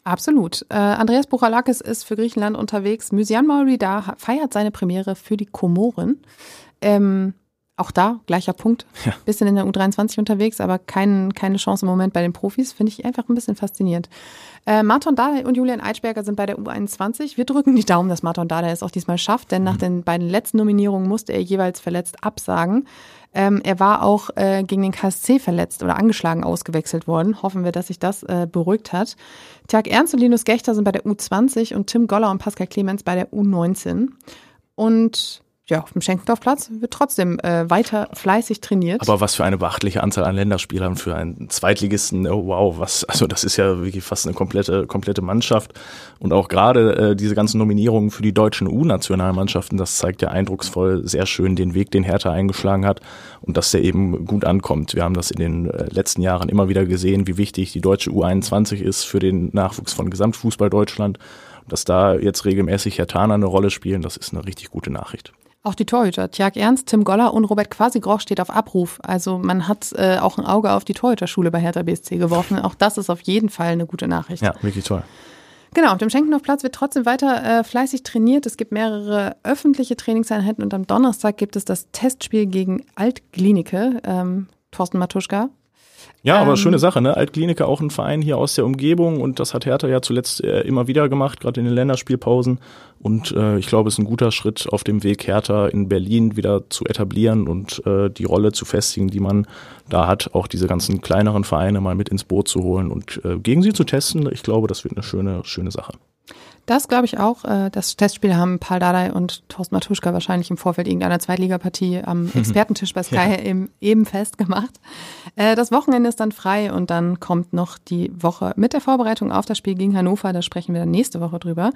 Absolut. Äh, Andreas Buchalakis ist für Griechenland unterwegs. Mysian Maurida feiert seine Premiere für die Komoren. Ähm, auch da gleicher Punkt. Ja. Bisschen in der U23 unterwegs, aber kein, keine Chance im Moment bei den Profis. Finde ich einfach ein bisschen faszinierend. Äh, Martin Dardai und Julian Eitschberger sind bei der U21. Wir drücken die Daumen, dass Martin Dardai es auch diesmal schafft, denn nach den beiden letzten Nominierungen musste er jeweils verletzt absagen. Ähm, er war auch äh, gegen den KSC verletzt oder angeschlagen ausgewechselt worden. Hoffen wir, dass sich das äh, beruhigt hat. Tjag Ernst und Linus Gechter sind bei der U20 und Tim Goller und Pascal Clemens bei der U19. Und ja, auf dem Schenkendorfplatz wird trotzdem äh, weiter fleißig trainiert. Aber was für eine beachtliche Anzahl an Länderspielern für einen Zweitligisten. Oh, wow, was, also das ist ja wirklich fast eine komplette, komplette Mannschaft. Und auch gerade äh, diese ganzen Nominierungen für die deutschen U-Nationalmannschaften, das zeigt ja eindrucksvoll sehr schön den Weg, den Hertha eingeschlagen hat und dass der eben gut ankommt. Wir haben das in den äh, letzten Jahren immer wieder gesehen, wie wichtig die deutsche U21 ist für den Nachwuchs von Gesamtfußball Deutschland. Dass da jetzt regelmäßig Hertaner eine Rolle spielen, das ist eine richtig gute Nachricht. Auch die Torhüter, Tjag Ernst, Tim Goller und Robert Quasigroch steht auf Abruf. Also man hat äh, auch ein Auge auf die Torhüterschule bei Hertha BSC geworfen. Auch das ist auf jeden Fall eine gute Nachricht. Ja, wirklich toll. Genau, auf dem Schenkendorfplatz wird trotzdem weiter äh, fleißig trainiert. Es gibt mehrere öffentliche Trainingseinheiten und am Donnerstag gibt es das Testspiel gegen Altklinike. Ähm, Thorsten Matuschka. Ja, aber Ähm, schöne Sache, ne? Altklinike auch ein Verein hier aus der Umgebung und das hat Hertha ja zuletzt äh, immer wieder gemacht, gerade in den Länderspielpausen. Und äh, ich glaube, es ist ein guter Schritt auf dem Weg, Hertha in Berlin wieder zu etablieren und äh, die Rolle zu festigen, die man da hat, auch diese ganzen kleineren Vereine mal mit ins Boot zu holen und äh, gegen sie zu testen. Ich glaube, das wird eine schöne, schöne Sache. Das glaube ich auch. Äh, Das Testspiel haben Paul Dardai und Thorsten Matuschka wahrscheinlich im Vorfeld irgendeiner Zweitligapartie am (laughs) Expertentisch bei Sky Ja. eben, eben festgemacht. Äh, Das Wochenende ist dann frei und dann kommt noch die Woche mit der Vorbereitung auf das Spiel gegen Hannover. Da sprechen wir dann nächste Woche drüber.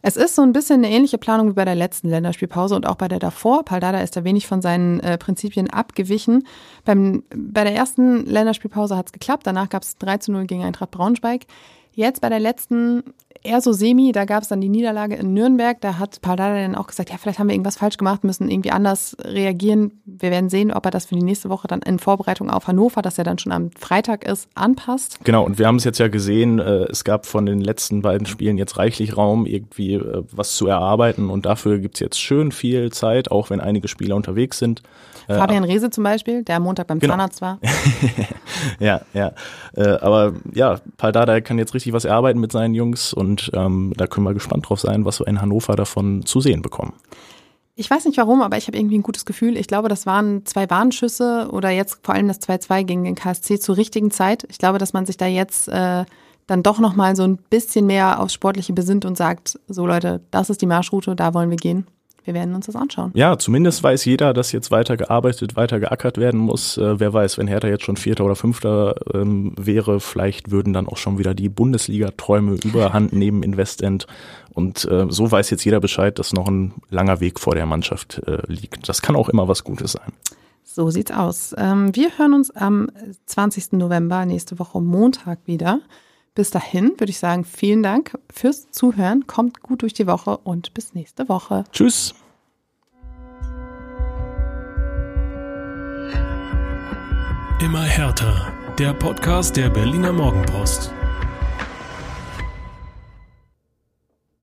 Es ist so ein bisschen eine ähnliche Planung wie bei der letzten Länderspielpause und auch bei der davor. Paul Dardai ist da wenig von seinen äh, Prinzipien abgewichen. Beim, bei der ersten Länderspielpause hat es geklappt. Danach gab es 3 zu 0 gegen Eintracht Braunschweig. Jetzt bei der letzten eher so semi, da gab es dann die Niederlage in Nürnberg. Da hat Paul Dardai dann auch gesagt, ja, vielleicht haben wir irgendwas falsch gemacht, müssen irgendwie anders reagieren. Wir werden sehen, ob er das für die nächste Woche dann in Vorbereitung auf Hannover, das ja dann schon am Freitag ist, anpasst. Genau, und wir haben es jetzt ja gesehen, äh, es gab von den letzten beiden Spielen jetzt reichlich Raum, irgendwie äh, was zu erarbeiten und dafür gibt's jetzt schön viel Zeit, auch wenn einige Spieler unterwegs sind. Äh, Fabian Rehse zum Beispiel, der am Montag beim Genau. Zahnarzt war. (laughs) Ja, ja. Äh, aber ja, Paul Dardai kann jetzt richtig was erarbeiten mit seinen Jungs und ähm, da können wir gespannt drauf sein, was wir in Hannover davon zu sehen bekommen. Ich weiß nicht warum, aber ich habe irgendwie ein gutes Gefühl. Ich glaube, das waren zwei Warnschüsse oder jetzt vor allem das 2-2 gegen den KSC zur richtigen Zeit. Ich glaube, dass man sich da jetzt äh, dann doch nochmal so ein bisschen mehr aufs Sportliche besinnt und sagt, so Leute, das ist die Marschroute, da wollen wir gehen. Wir werden uns das anschauen. Ja, zumindest weiß jeder, dass jetzt weiter gearbeitet, weiter geackert werden muss. Äh, wer weiß, wenn Hertha jetzt schon Vierter oder Fünfter ähm, wäre, vielleicht würden dann auch schon wieder die Bundesliga-Träume überhand nehmen in Westend. Und äh, so weiß jetzt jeder Bescheid, dass noch ein langer Weg vor der Mannschaft äh, liegt. Das kann auch immer was Gutes sein. So sieht's aus. Ähm, wir hören uns am 20. November, nächste Woche Montag wieder. Bis dahin würde ich sagen, vielen Dank fürs Zuhören. Kommt gut durch die Woche und bis nächste Woche. Tschüss. Immer härter. Der Podcast der Berliner Morgenpost.